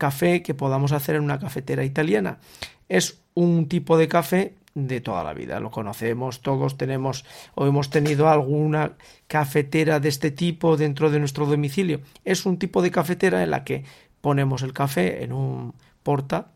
Café que podamos hacer en una cafetera italiana. Es un tipo de café de toda la vida, lo conocemos, todos tenemos o hemos tenido alguna cafetera de este tipo dentro de nuestro domicilio. Es un tipo de cafetera en la que ponemos el café en un porta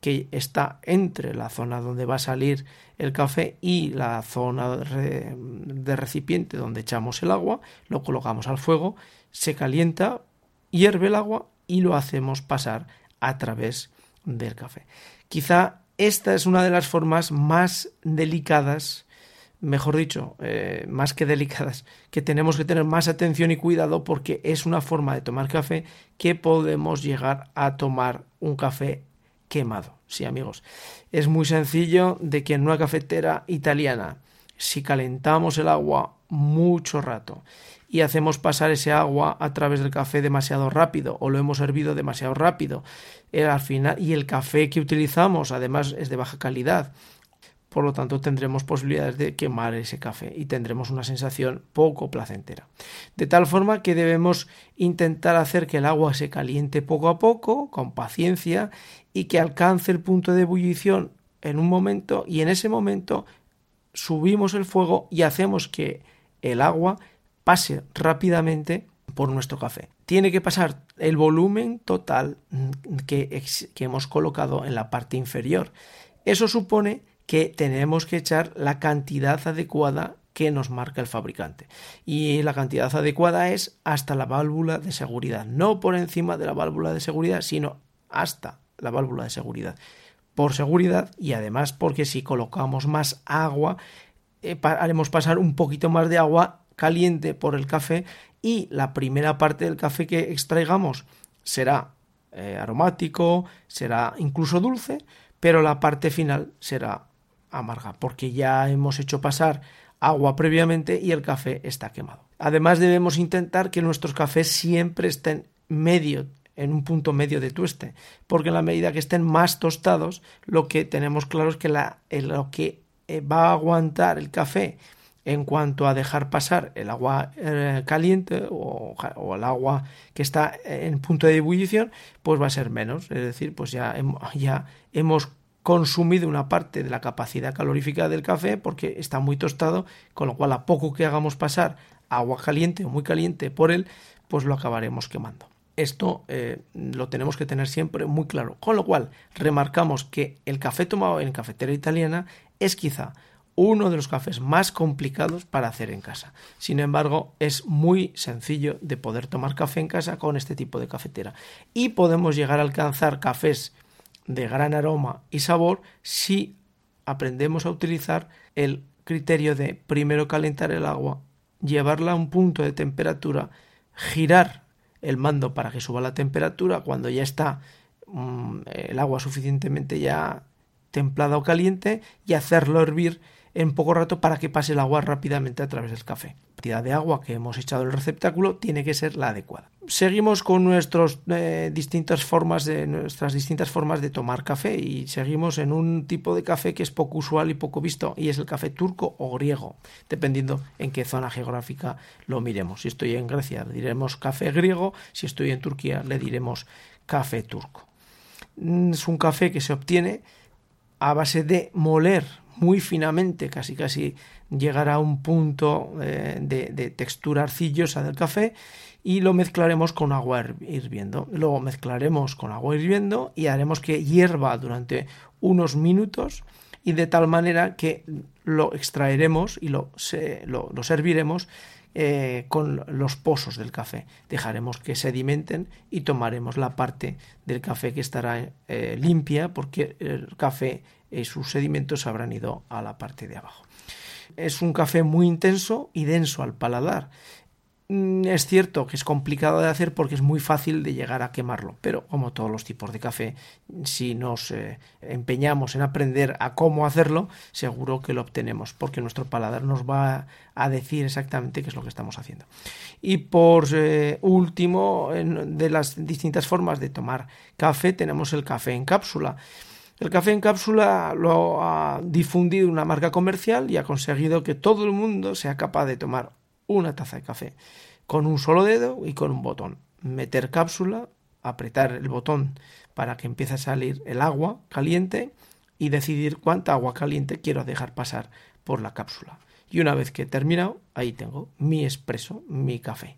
que está entre la zona donde va a salir el café y la zona de recipiente donde echamos el agua, lo colocamos al fuego, se calienta, hierve el agua y lo hacemos pasar a través del café. Quizá esta es una de las formas más delicadas, mejor dicho, eh, más que delicadas, que tenemos que tener más atención y cuidado porque es una forma de tomar café que podemos llegar a tomar un café quemado. Sí, amigos, es muy sencillo de que en una cafetera italiana, si calentamos el agua mucho rato y hacemos pasar ese agua a través del café demasiado rápido o lo hemos hervido demasiado rápido. Eh, al final, y el café que utilizamos además es de baja calidad. Por lo tanto, tendremos posibilidades de quemar ese café y tendremos una sensación poco placentera. De tal forma que debemos intentar hacer que el agua se caliente poco a poco, con paciencia, y que alcance el punto de ebullición en un momento, y en ese momento subimos el fuego y hacemos que el agua pase rápidamente por nuestro café. Tiene que pasar el volumen total que, que, hemos colocado en la parte inferior. Eso supone que tenemos que echar la cantidad adecuada que nos marca el fabricante. Y la cantidad adecuada es hasta la válvula de seguridad, no por encima de la válvula de seguridad, sino hasta la válvula de seguridad. Por seguridad y además porque si colocamos más agua, eh, haremos pasar un poquito más de agua caliente por el café y la primera parte del café que extraigamos será eh, aromático, será incluso dulce, pero la parte final será amarga porque ya hemos hecho pasar agua previamente y el café está quemado. Además debemos intentar que nuestros cafés siempre estén medio en un punto medio de tueste, porque en la medida que estén más tostados, lo que tenemos claro es que la, lo que va a aguantar el café en cuanto a dejar pasar el agua eh, caliente o, el agua que está en punto de ebullición, pues va a ser menos. Es decir, pues ya, ya hemos consumido una parte de la capacidad calorífica del café porque está muy tostado, con lo cual a poco que hagamos pasar agua caliente o muy caliente por él, pues lo acabaremos quemando. Esto eh, lo tenemos que tener siempre muy claro. Con lo cual, remarcamos que el café tomado en cafetera italiana es quizá uno de los cafés más complicados para hacer en casa. Sin embargo, es muy sencillo de poder tomar café en casa con este tipo de cafetera. Y podemos llegar a alcanzar cafés de gran aroma y sabor si aprendemos a utilizar el criterio de primero calentar el agua, llevarla a un punto de temperatura, girar el mando para que suba la temperatura cuando ya está mm, el agua suficientemente ya templada o caliente y hacerlo hervir en poco rato para que pase el agua rápidamente a través del café. La cantidad de agua que hemos echado en el receptáculo tiene que ser la adecuada. Seguimos con nuestros, eh, distintas formas de, nuestras distintas formas de tomar café y seguimos en un tipo de café que es poco usual y poco visto y es el café turco o griego, dependiendo en qué zona geográfica lo miremos. Si estoy en Grecia le diremos café griego, si estoy en Turquía le diremos café turco. Mm, es un café que se obtiene a base de moler muy finamente, casi casi llegar a un punto eh, de, textura arcillosa del café y lo mezclaremos con agua hirviendo. Luego mezclaremos con agua hirviendo y haremos que hierva durante unos minutos y de tal manera que lo extraeremos y lo, lo serviremos eh, con los pozos del café. Dejaremos que sedimenten y tomaremos la parte del café que estará eh, limpia porque el café y sus sedimentos habrán ido a la parte de abajo. Es un café muy intenso y denso al paladar. Mm, es cierto que es complicado de hacer porque es muy fácil de llegar a quemarlo, pero como todos los tipos de café, si nos eh, empeñamos en aprender a cómo hacerlo, seguro que lo obtenemos, porque nuestro paladar nos va a decir exactamente qué es lo que estamos haciendo. Y por eh, último, de las distintas formas de tomar café, tenemos el café en cápsula. El café en cápsula lo ha difundido una marca comercial y ha conseguido que todo el mundo sea capaz de tomar una taza de café con un solo dedo y con un botón. Meter cápsula, apretar el botón para que empiece a salir el agua caliente y decidir cuánta agua caliente quiero dejar pasar por la cápsula. Y una vez que he terminado, ahí tengo mi expreso, mi café.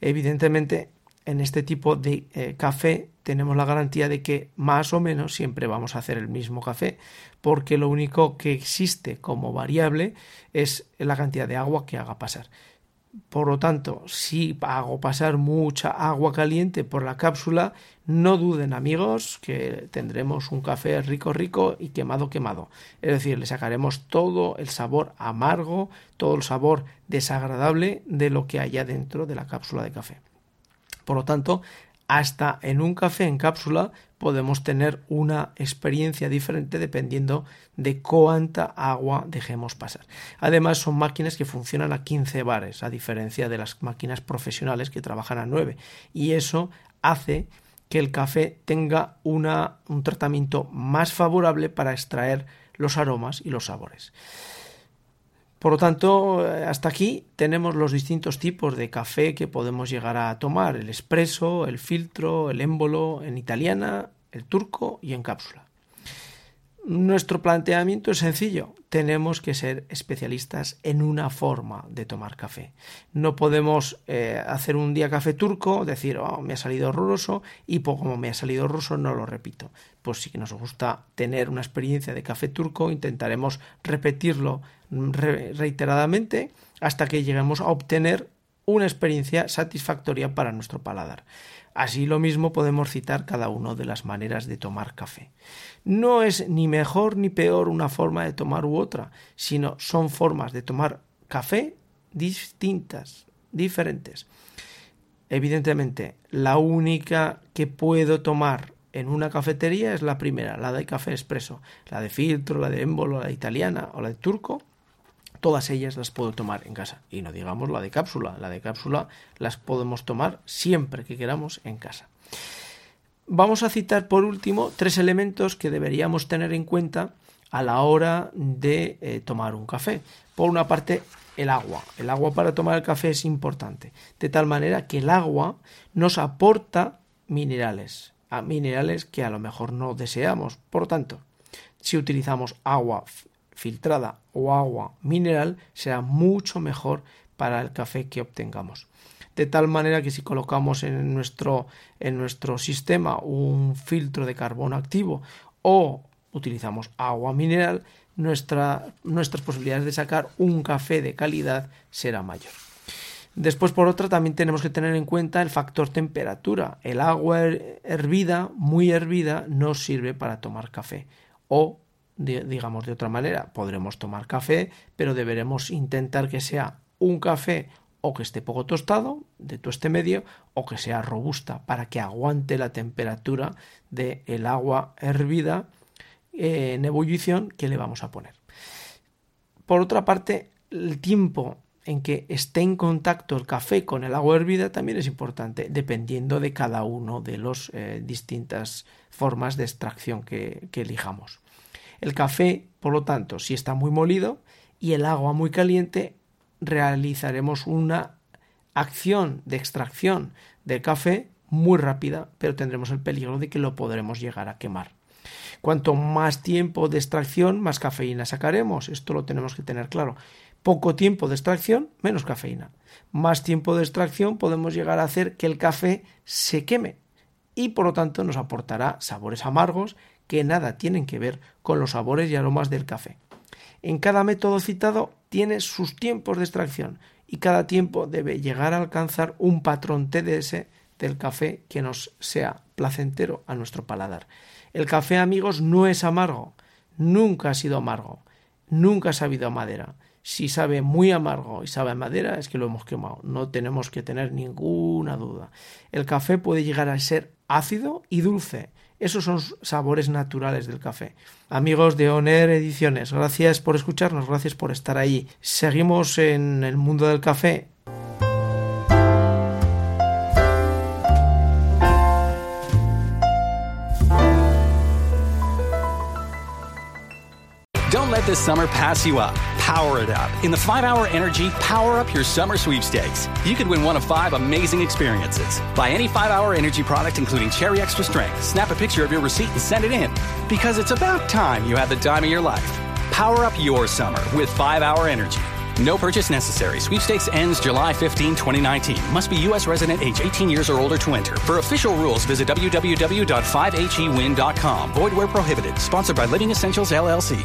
Evidentemente, en este tipo de eh, café tenemos la garantía de que más o menos siempre vamos a hacer el mismo café, porque lo único que existe como variable es la cantidad de agua que haga pasar. Por lo tanto, si hago pasar mucha agua caliente por la cápsula, no duden amigos que tendremos un café rico rico y quemado quemado. Es decir, le sacaremos todo el sabor amargo, todo el sabor desagradable de lo que haya dentro de la cápsula de café. Por lo tanto, hasta en un café en cápsula podemos tener una experiencia diferente dependiendo de cuánta agua dejemos pasar. Además son máquinas que funcionan a 15 bares, a diferencia de las máquinas profesionales que trabajan a 9. Y eso hace que el café tenga una, un tratamiento más favorable para extraer los aromas y los sabores. Por lo tanto, eh, hasta aquí tenemos los distintos tipos de café que podemos llegar a tomar, el espresso, el filtro, el émbolo, en italiana, el turco y en cápsula. Nuestro planteamiento es sencillo. Tenemos que ser especialistas en una forma de tomar café. No podemos eh, hacer un día café turco, decir, oh, me ha salido horroroso y como me ha salido horroroso no lo repito. Pues si nos gusta tener una experiencia de café turco, intentaremos repetirlo reiteradamente hasta que lleguemos a obtener una experiencia satisfactoria para nuestro paladar. Así lo mismo podemos citar cada una de las maneras de tomar café. No es ni mejor ni peor una forma de tomar u otra, sino son formas de tomar café distintas, diferentes. Evidentemente, la única que puedo tomar en una cafetería es la primera, la de café expreso, la de filtro, la de émbolo, la italiana o la de turco, todas ellas las puedo tomar en casa. Y no digamos la de cápsula. La de cápsula las podemos tomar siempre que queramos en casa. Vamos a citar por último tres elementos que deberíamos tener en cuenta a la hora de eh, tomar un café. Por una parte, el agua. El agua para tomar el café es importante, de tal manera que el agua nos aporta minerales, a minerales que a lo mejor no deseamos. Por tanto, si utilizamos agua filtrada o agua mineral será mucho mejor para el café que obtengamos. De tal manera que si colocamos en nuestro, en nuestro sistema un filtro de carbono activo o utilizamos agua mineral, nuestra, nuestras posibilidades de sacar un café de calidad será mayor. Después, por otra, también tenemos que tener en cuenta el factor temperatura. El agua hervida, muy hervida, no sirve para tomar café o digamos de otra manera, podremos tomar café, pero deberemos intentar que sea un café o que esté poco tostado, de tueste medio, o que sea robusta para que aguante la temperatura del el agua hervida eh, en ebullición que le vamos a poner. Por otra parte, el tiempo en que esté en contacto el café con el agua hervida también es importante, dependiendo de cada uno de las eh, distintas formas de extracción que elijamos. El café, por lo tanto, si está muy molido y el agua muy caliente, realizaremos una acción de extracción del café muy rápida, pero tendremos el peligro de que lo podremos llegar a quemar. Cuanto más tiempo de extracción, más cafeína sacaremos. Esto lo tenemos que tener claro. Poco tiempo de extracción, menos cafeína. Más tiempo de extracción podemos llegar a hacer que el café se queme y por lo tanto nos aportará sabores amargos que nada tienen que ver con los sabores y aromas del café. En cada método citado tiene sus tiempos de extracción y cada tiempo debe llegar a alcanzar un patrón TDS del café que nos sea placentero a nuestro paladar. El café, amigos, no es amargo, nunca ha sido amargo, nunca ha sabido a madera. Si sabe muy amargo y sabe madera, es que lo hemos quemado. No tenemos que tener ninguna duda. El café puede llegar a ser ácido y dulce. Esos son sabores naturales del café. Amigos de Oner Ediciones, gracias por escucharnos, gracias por estar ahí. Seguimos en el mundo del café Don't let this summer pass you up. Power it up. In the 5 Hour Energy Power Up Your Summer Sweepstakes, you could win one of five amazing experiences. Buy any 5 Hour Energy product, including Cherry Extra Strength. Snap a picture of your receipt and send it in. Because it's about time you had the time of your life. Power up your summer with 5 Hour Energy. No purchase necessary. Sweepstakes ends July 15, 2019. Must be U.S. resident age 18 years or older to enter. For official rules, visit www.5hewin.com. Void where prohibited. Sponsored by Living Essentials, LLC.